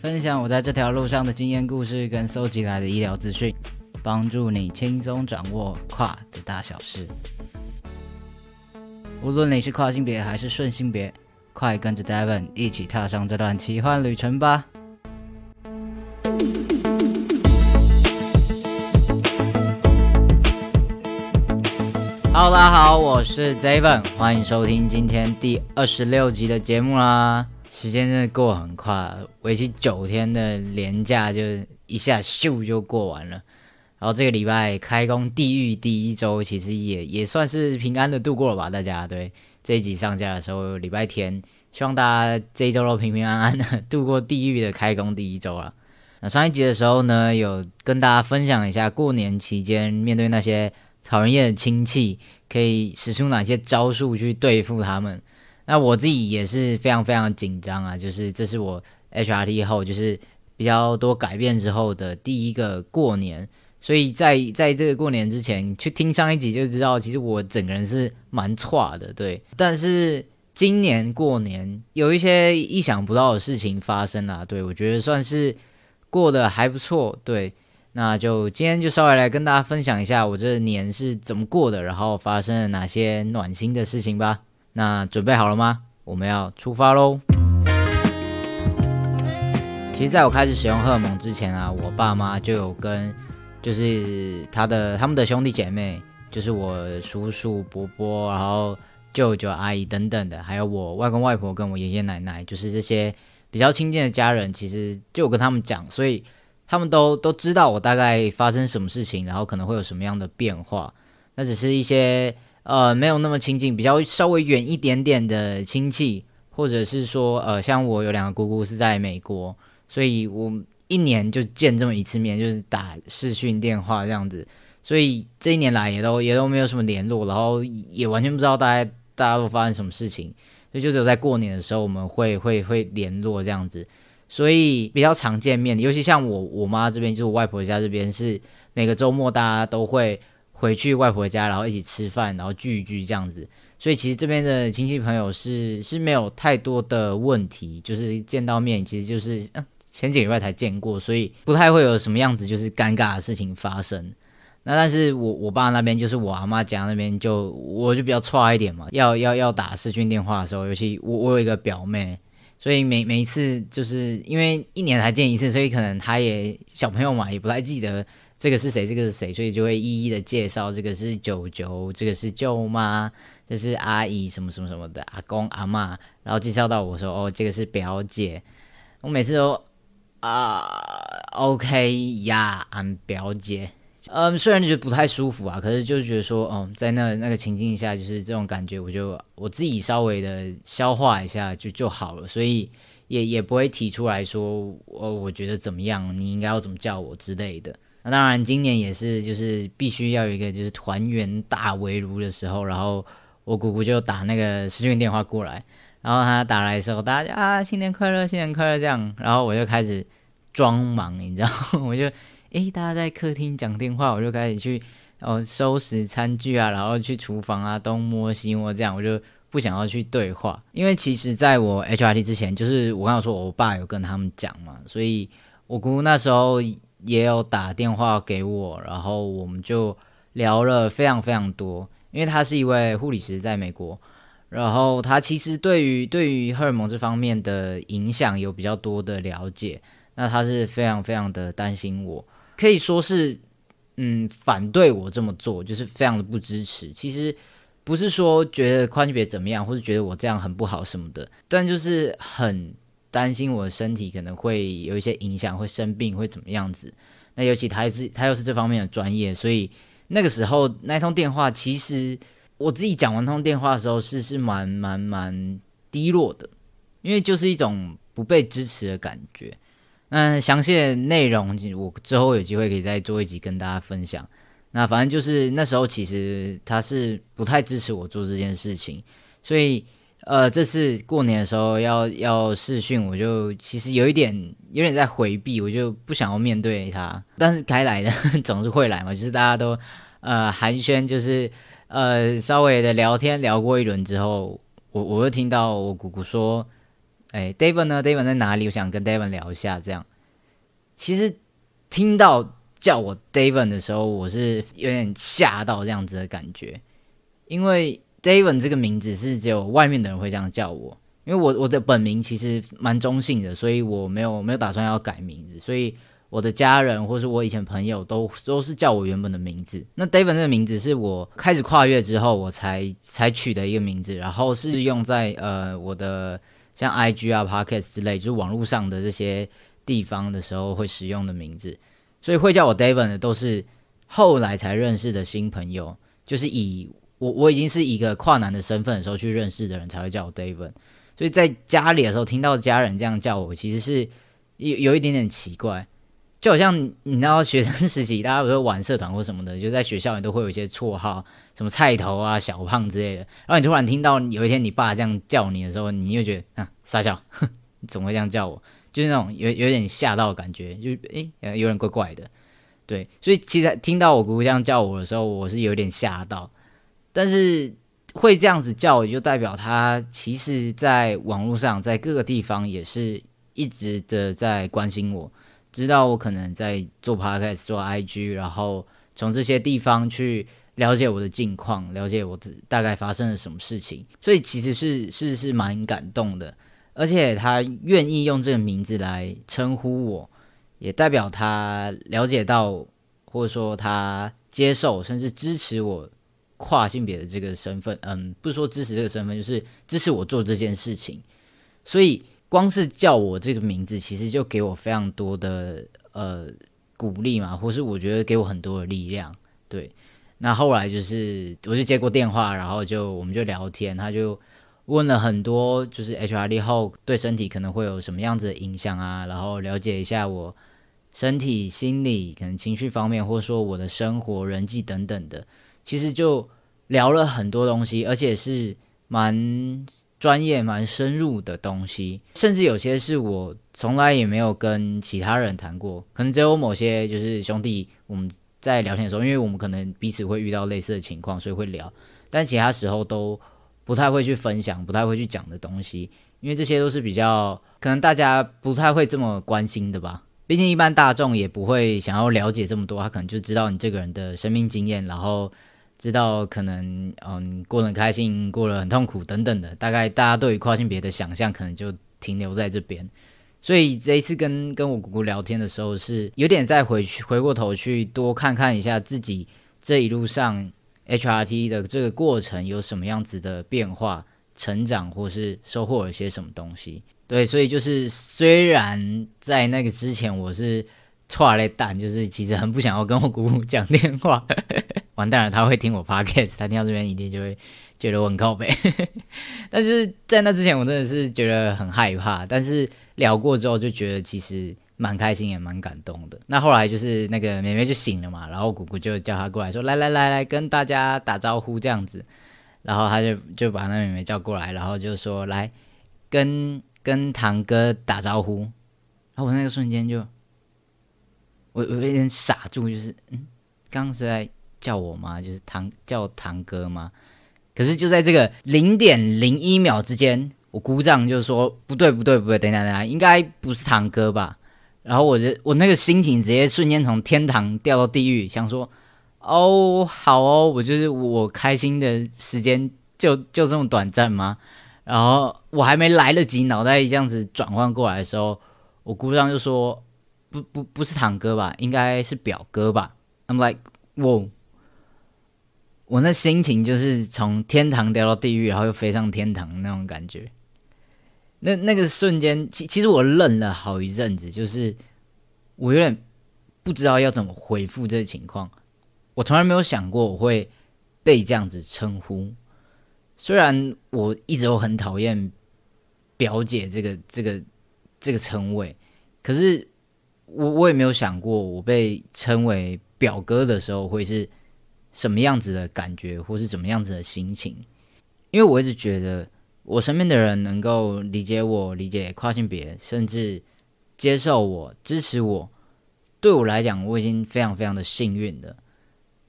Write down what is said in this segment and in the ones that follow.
分享我在这条路上的经验故事跟搜集来的医疗资讯，帮助你轻松掌握跨的大小事。无论你是跨性别还是顺性别，快跟着 Devon 一起踏上这段奇幻旅程吧！Hello，大家好，我是 Devon，欢迎收听今天第二十六集的节目啦。时间真的过很快，为期九天的连假就一下咻就过完了。然后这个礼拜开工地狱第一周，其实也也算是平安的度过了吧？大家对这一集上架的时候，礼拜天，希望大家这一周都平平安安的度过地狱的开工第一周了。那上一集的时候呢，有跟大家分享一下过年期间面对那些讨人厌的亲戚，可以使出哪些招数去对付他们。那我自己也是非常非常紧张啊，就是这是我 HRT 后就是比较多改变之后的第一个过年，所以在在这个过年之前去听上一集就知道，其实我整个人是蛮差的，对。但是今年过年有一些意想不到的事情发生了，对我觉得算是过得还不错，对。那就今天就稍微来跟大家分享一下我这年是怎么过的，然后发生了哪些暖心的事情吧。那准备好了吗？我们要出发喽！其实，在我开始使用荷尔蒙之前啊，我爸妈就有跟，就是他的他们的兄弟姐妹，就是我叔叔伯伯，然后舅舅阿姨等等的，还有我外公外婆跟我爷爷奶奶，就是这些比较亲近的家人，其实就有跟他们讲，所以他们都都知道我大概发生什么事情，然后可能会有什么样的变化。那只是一些。呃，没有那么亲近，比较稍微远一点点的亲戚，或者是说，呃，像我有两个姑姑是在美国，所以我一年就见这么一次面，就是打视讯电话这样子，所以这一年来也都也都没有什么联络，然后也完全不知道大家大家都发生什么事情，所以就只有在过年的时候我们会会会联络这样子，所以比较常见面，尤其像我我妈这边，就是我外婆家这边，是每个周末大家都会。回去外婆家，然后一起吃饭，然后聚一聚这样子，所以其实这边的亲戚朋友是是没有太多的问题，就是见到面，其实就是前几个礼拜才见过，所以不太会有什么样子就是尴尬的事情发生。那但是我我爸那边就是我阿妈家那边就我就比较差一点嘛，要要要打视讯电话的时候，尤其我我有一个表妹，所以每每一次就是因为一年才见一次，所以可能他也小朋友嘛，也不太记得。这个是谁？这个是谁？所以就会一一的介绍。这个是舅舅，这个是舅妈，这是阿姨，什么什么什么的，阿公阿妈，然后介绍到我说：“哦，这个是表姐。”我每次都啊 OK 呀，俺表姐。嗯，虽然觉得不太舒服啊，可是就是觉得说，哦，在那那个情境下，就是这种感觉，我就我自己稍微的消化一下就就好了，所以也也不会提出来说，哦，我觉得怎么样，你应该要怎么叫我之类的。那当然，今年也是，就是必须要有一个就是团圆大围炉的时候，然后我姑姑就打那个视讯电话过来，然后她打来的时候，大家啊，新年快乐，新年快乐这样，然后我就开始装忙，你知道，我就。诶，大家在客厅讲电话，我就开始去哦收拾餐具啊，然后去厨房啊东摸西摸，这样我就不想要去对话，因为其实在我 HRT 之前，就是我刚刚说我爸有跟他们讲嘛，所以我姑姑那时候也有打电话给我，然后我们就聊了非常非常多，因为他是一位护理师，在美国，然后他其实对于对于荷尔蒙这方面的影响有比较多的了解，那他是非常非常的担心我。可以说是，嗯，反对我这么做，就是非常的不支持。其实不是说觉得宽别怎么样，或者觉得我这样很不好什么的，但就是很担心我的身体可能会有一些影响，会生病，会怎么样子。那尤其他是他又是这方面的专业，所以那个时候那通电话，其实我自己讲完通电话的时候，是是蛮蛮蛮低落的，因为就是一种不被支持的感觉。那详细的内容，我之后有机会可以再做一集跟大家分享。那反正就是那时候，其实他是不太支持我做这件事情，所以呃，这次过年的时候要要试训，我就其实有一点有点在回避，我就不想要面对他。但是该来的 总是会来嘛，就是大家都呃寒暄，就是呃稍微的聊天聊过一轮之后，我我又听到我姑姑说。哎，David 呢？David 在哪里？我想跟 David 聊一下。这样，其实听到叫我 David 的时候，我是有点吓到这样子的感觉，因为 David 这个名字是只有外面的人会这样叫我。因为我我的本名其实蛮中性的，所以我没有没有打算要改名字，所以我的家人或是我以前朋友都都是叫我原本的名字。那 David 这个名字是我开始跨越之后我才才取的一个名字，然后是用在呃我的。像 I G 啊、Podcast 之类，就是网络上的这些地方的时候会使用的名字，所以会叫我 David 的都是后来才认识的新朋友，就是以我我已经是一个跨男的身份的时候去认识的人才会叫我 David，所以在家里的时候听到家人这样叫我，其实是有有一点点奇怪。就好像你知道学生时期，大家不是玩社团或什么的，就在学校里都会有一些绰号，什么菜头啊、小胖之类的。然后你突然听到有一天你爸这样叫你的时候，你就觉得啊傻笑，你 怎么会这样叫我？就是那种有有点吓到的感觉，就诶有点怪怪的。对，所以其实听到我姑姑这样叫我的时候，我是有点吓到。但是会这样子叫，就代表他其实在网络上，在各个地方也是一直的在关心我。知道我可能在做 podcast、做 IG，然后从这些地方去了解我的近况，了解我大概发生了什么事情，所以其实是是是蛮感动的。而且他愿意用这个名字来称呼我，也代表他了解到，或者说他接受甚至支持我跨性别的这个身份。嗯，不是说支持这个身份，就是支持我做这件事情。所以。光是叫我这个名字，其实就给我非常多的呃鼓励嘛，或是我觉得给我很多的力量。对，那后来就是我就接过电话，然后就我们就聊天，他就问了很多，就是 HRD 后对身体可能会有什么样子的影响啊，然后了解一下我身体、心理、可能情绪方面，或者说我的生活、人际等等的，其实就聊了很多东西，而且是蛮。专业蛮深入的东西，甚至有些是我从来也没有跟其他人谈过，可能只有某些就是兄弟我们在聊天的时候，因为我们可能彼此会遇到类似的情况，所以会聊，但其他时候都不太会去分享，不太会去讲的东西，因为这些都是比较可能大家不太会这么关心的吧，毕竟一般大众也不会想要了解这么多，他可能就知道你这个人的生命经验，然后。知道可能嗯过得很开心，过得很痛苦等等的，大概大家对于跨性别的想象可能就停留在这边。所以这一次跟跟我姑姑聊天的时候，是有点再回去回过头去多看看一下自己这一路上 HRT 的这个过程有什么样子的变化、成长，或是收获了些什么东西。对，所以就是虽然在那个之前我是错了蛋，就是其实很不想要跟我姑姑讲电话。完蛋了，他会听我 podcast，他听到这边一定就会觉得我很靠背。但是在那之前，我真的是觉得很害怕。但是聊过之后，就觉得其实蛮开心，也蛮感动的。那后来就是那个妹妹就醒了嘛，然后姑姑就叫她过来说：“来来来来，跟大家打招呼这样子。”然后他就就把那妹妹叫过来，然后就说：“来跟跟堂哥打招呼。”然后我那个瞬间就。我我有点傻住，就是嗯，刚刚是在叫我吗？就是堂叫堂哥吗？可是就在这个零点零一秒之间，我鼓掌就说不对不对不对，等一下等下，应该不是堂哥吧？然后我就我那个心情直接瞬间从天堂掉到地狱，想说哦好哦，我就是我开心的时间就就这么短暂吗？然后我还没来得及脑袋这样子转换过来的时候，我鼓掌就说。不不不是堂哥吧，应该是表哥吧。I'm like，我！我那心情就是从天堂掉到地狱，然后又飞上天堂那种感觉。那那个瞬间，其其实我愣了好一阵子，就是我有点不知道要怎么回复这个情况。我从来没有想过我会被这样子称呼，虽然我一直都很讨厌表姐这个这个这个称谓，可是。我我也没有想过，我被称为表哥的时候会是什么样子的感觉，或是怎么样子的心情。因为我一直觉得，我身边的人能够理解我、理解跨性别，甚至接受我、支持我，对我来讲，我已经非常非常的幸运了。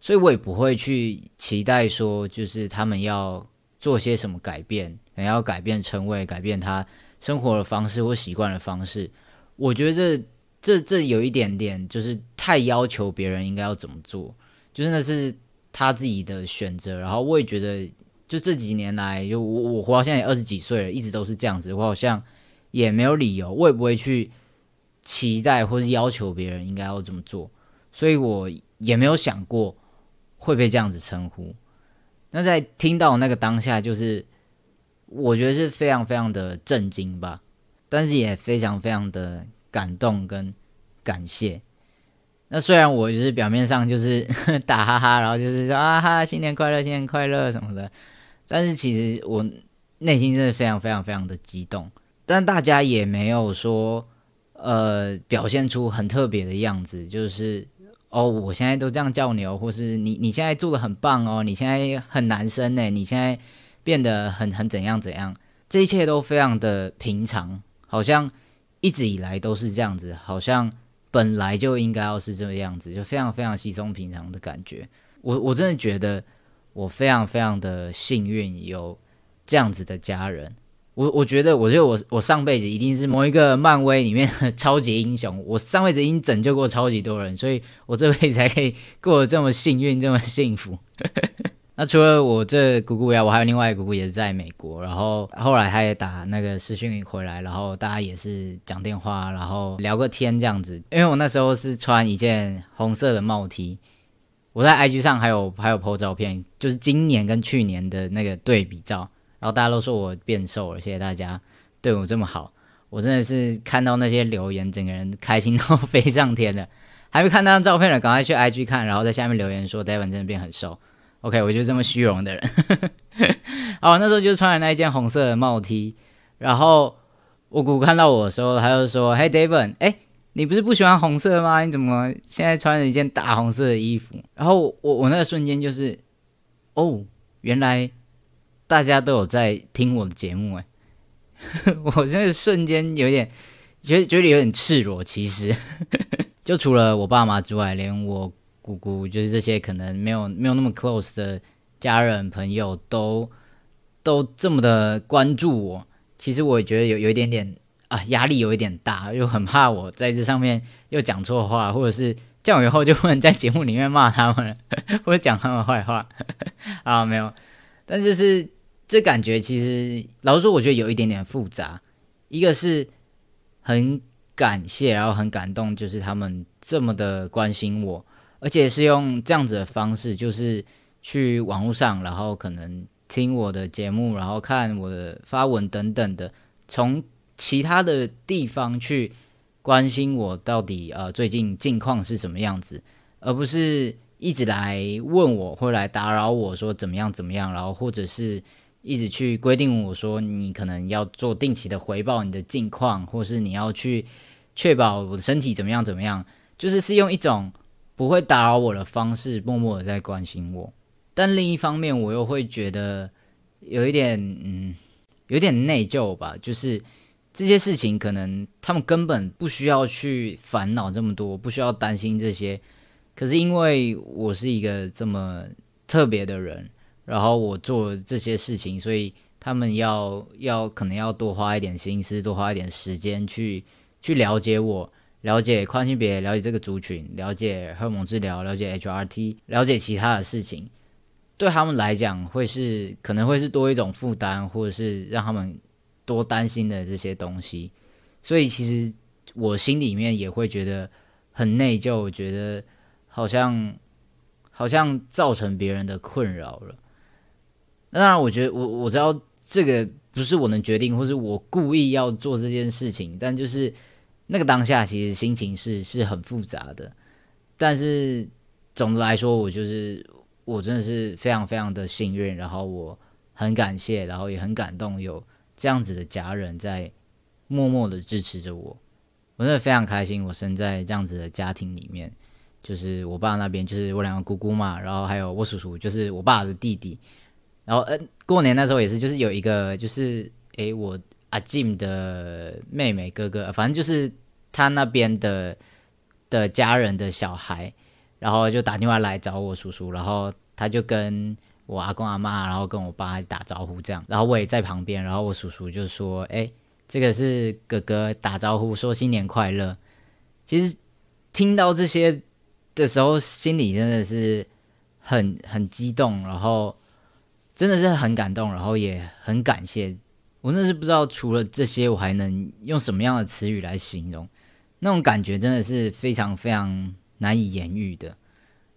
所以我也不会去期待说，就是他们要做些什么改变，要改变称谓、改变他生活的方式或习惯的方式。我觉得。这这有一点点，就是太要求别人应该要怎么做，就是那是他自己的选择。然后我也觉得，就这几年来，就我我活到现在也二十几岁了，一直都是这样子。我好像也没有理由，我也不会去期待或者要求别人应该要怎么做，所以我也没有想过会被这样子称呼。那在听到那个当下，就是我觉得是非常非常的震惊吧，但是也非常非常的。感动跟感谢。那虽然我就是表面上就是 打哈哈，然后就是说啊哈新年快乐，新年快乐什么的，但是其实我内心真的非常非常非常的激动。但大家也没有说呃表现出很特别的样子，就是哦我现在都这样叫你哦，或是你你现在做的很棒哦，你现在很男生呢，你现在变得很很怎样怎样，这一切都非常的平常，好像。一直以来都是这样子，好像本来就应该要是这个样子，就非常非常稀松平常的感觉。我我真的觉得我非常非常的幸运，有这样子的家人。我我觉得，我觉得我我上辈子一定是某一个漫威里面的 超级英雄。我上辈子已经拯救过超级多人，所以我这辈子才可以过得这么幸运，这么幸福。那除了我这姑姑呀，我还有另外一个姑姑也是在美国，然后后来他也打那个视讯回来，然后大家也是讲电话，然后聊个天这样子。因为我那时候是穿一件红色的帽 T，我在 IG 上还有还有 po 照片，就是今年跟去年的那个对比照，然后大家都说我变瘦了，谢谢大家对我这么好，我真的是看到那些留言，整个人开心 到飞上天了。还没看那张照片的，赶快去 IG 看，然后在下面留言说 Devon 真的变很瘦。OK，我就这么虚荣的人。好，那时候就穿了那一件红色的帽 T，然后我姑看到我的时候，他就说：“嘿，David，哎，你不是不喜欢红色吗？你怎么现在穿了一件大红色的衣服？”然后我我那个瞬间就是，哦，原来大家都有在听我的节目哎！我那个瞬间有点觉得觉得有点赤裸，其实 就除了我爸妈之外，连我。姑姑就是这些可能没有没有那么 close 的家人朋友都都这么的关注我，其实我也觉得有有一点点啊压力有一点大，又很怕我在这上面又讲错话，或者是这样以后就不能在节目里面骂他们了，或者讲他们坏话啊没有，但就是这感觉其实老实说，我觉得有一点点复杂，一个是很感谢，然后很感动，就是他们这么的关心我。而且是用这样子的方式，就是去网络上，然后可能听我的节目，然后看我的发文等等的，从其他的地方去关心我到底呃最近近况是什么样子，而不是一直来问我或来打扰我说怎么样怎么样，然后或者是一直去规定我说你可能要做定期的回报你的近况，或是你要去确保我的身体怎么样怎么样，就是是用一种不会打扰我的方式默默的在关心我。但另一方面，我又会觉得有一点嗯。有点内疚吧，就是这些事情可能他们根本不需要去烦恼这么多，不需要担心这些。可是因为我是一个这么特别的人，然后我做这些事情，所以他们要要可能要多花一点心思，多花一点时间去去了解我，了解跨性别，了解这个族群，了解荷尔蒙治疗，了解 HRT，了解其他的事情。对他们来讲，会是可能会是多一种负担，或者是让他们多担心的这些东西。所以，其实我心里面也会觉得很内疚，觉得好像好像造成别人的困扰了。那当然，我觉得我我知道这个不是我能决定，或是我故意要做这件事情。但就是那个当下，其实心情是是很复杂的。但是总的来说，我就是。我真的是非常非常的幸运，然后我很感谢，然后也很感动，有这样子的家人在默默的支持着我。我真的非常开心，我生在这样子的家庭里面，就是我爸那边就是我两个姑姑嘛，然后还有我叔叔，就是我爸的弟弟。然后，嗯，过年那时候也是，就是有一个，就是诶，我阿 Jim 的妹妹哥哥，反正就是他那边的的家人的小孩。然后就打电话来找我叔叔，然后他就跟我阿公阿妈，然后跟我爸打招呼这样，然后我也在旁边，然后我叔叔就说：“哎，这个是哥哥打招呼，说新年快乐。”其实听到这些的时候，心里真的是很很激动，然后真的是很感动，然后也很感谢。我真的是不知道除了这些，我还能用什么样的词语来形容那种感觉，真的是非常非常。难以言喻的，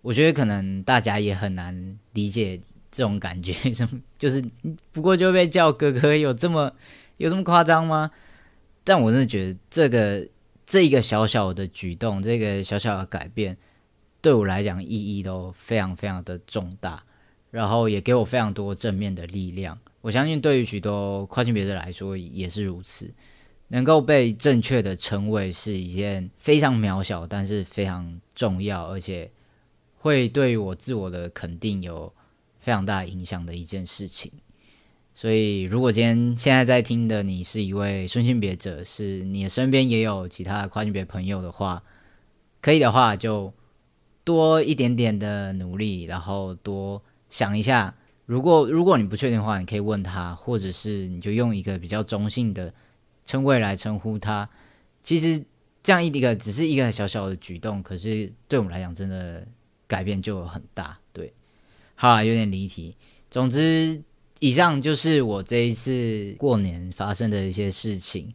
我觉得可能大家也很难理解这种感觉，什么就是不过就被叫哥哥，有这么有这么夸张吗？但我真的觉得这个这一个小小的举动，这个小小的改变，对我来讲意义都非常非常的重大，然后也给我非常多正面的力量。我相信对于许多跨性别者来说也是如此。能够被正确的称谓是一件非常渺小，但是非常重要，而且会对我自我的肯定有非常大影响的一件事情。所以，如果今天现在在听的你是一位顺性别者，是你身边也有其他跨性别朋友的话，可以的话就多一点点的努力，然后多想一下。如果如果你不确定的话，你可以问他，或者是你就用一个比较中性的。称谓来称呼他，其实这样一个只是一个小小的举动，可是对我们来讲，真的改变就很大。对，好，有点离题。总之，以上就是我这一次过年发生的一些事情。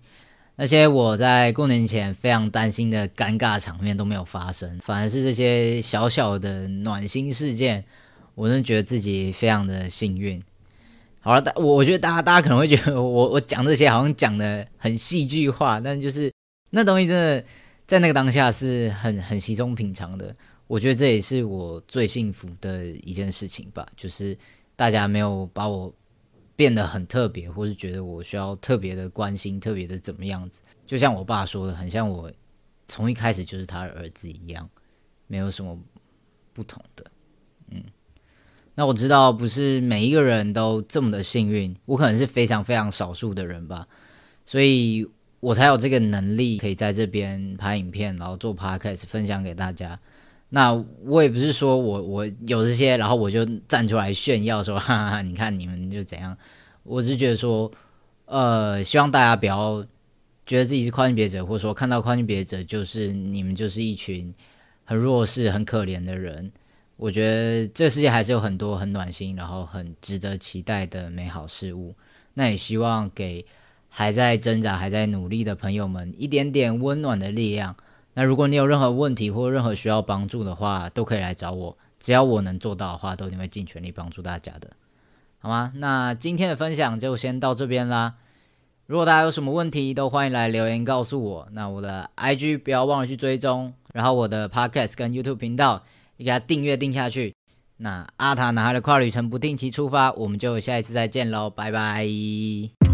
那些我在过年前非常担心的尴尬场面都没有发生，反而是这些小小的暖心事件，我真的觉得自己非常的幸运。好了，大我我觉得大家大家可能会觉得我我讲这些好像讲的很戏剧化，但就是那东西真的在那个当下是很很稀松平常的。我觉得这也是我最幸福的一件事情吧，就是大家没有把我变得很特别，或是觉得我需要特别的关心、特别的怎么样子。就像我爸说的，很像我从一开始就是他的儿子一样，没有什么不同的，嗯。那我知道不是每一个人都这么的幸运，我可能是非常非常少数的人吧，所以我才有这个能力可以在这边拍影片，然后做 podcast 分享给大家。那我也不是说我我有这些，然后我就站出来炫耀说，哈哈，你看你们就怎样。我只是觉得说，呃，希望大家不要觉得自己是跨性别者，或者说看到跨性别者就是你们就是一群很弱势、很可怜的人。我觉得这个世界还是有很多很暖心，然后很值得期待的美好事物。那也希望给还在挣扎、还在努力的朋友们一点点温暖的力量。那如果你有任何问题或任何需要帮助的话，都可以来找我。只要我能做到的话，都一定会尽全力帮助大家的，好吗？那今天的分享就先到这边啦。如果大家有什么问题，都欢迎来留言告诉我。那我的 IG 不要忘了去追踪，然后我的 Podcast 跟 YouTube 频道你给他订阅订下去。那阿塔男孩的跨旅程不定期出发，我们就下一次再见喽，拜拜。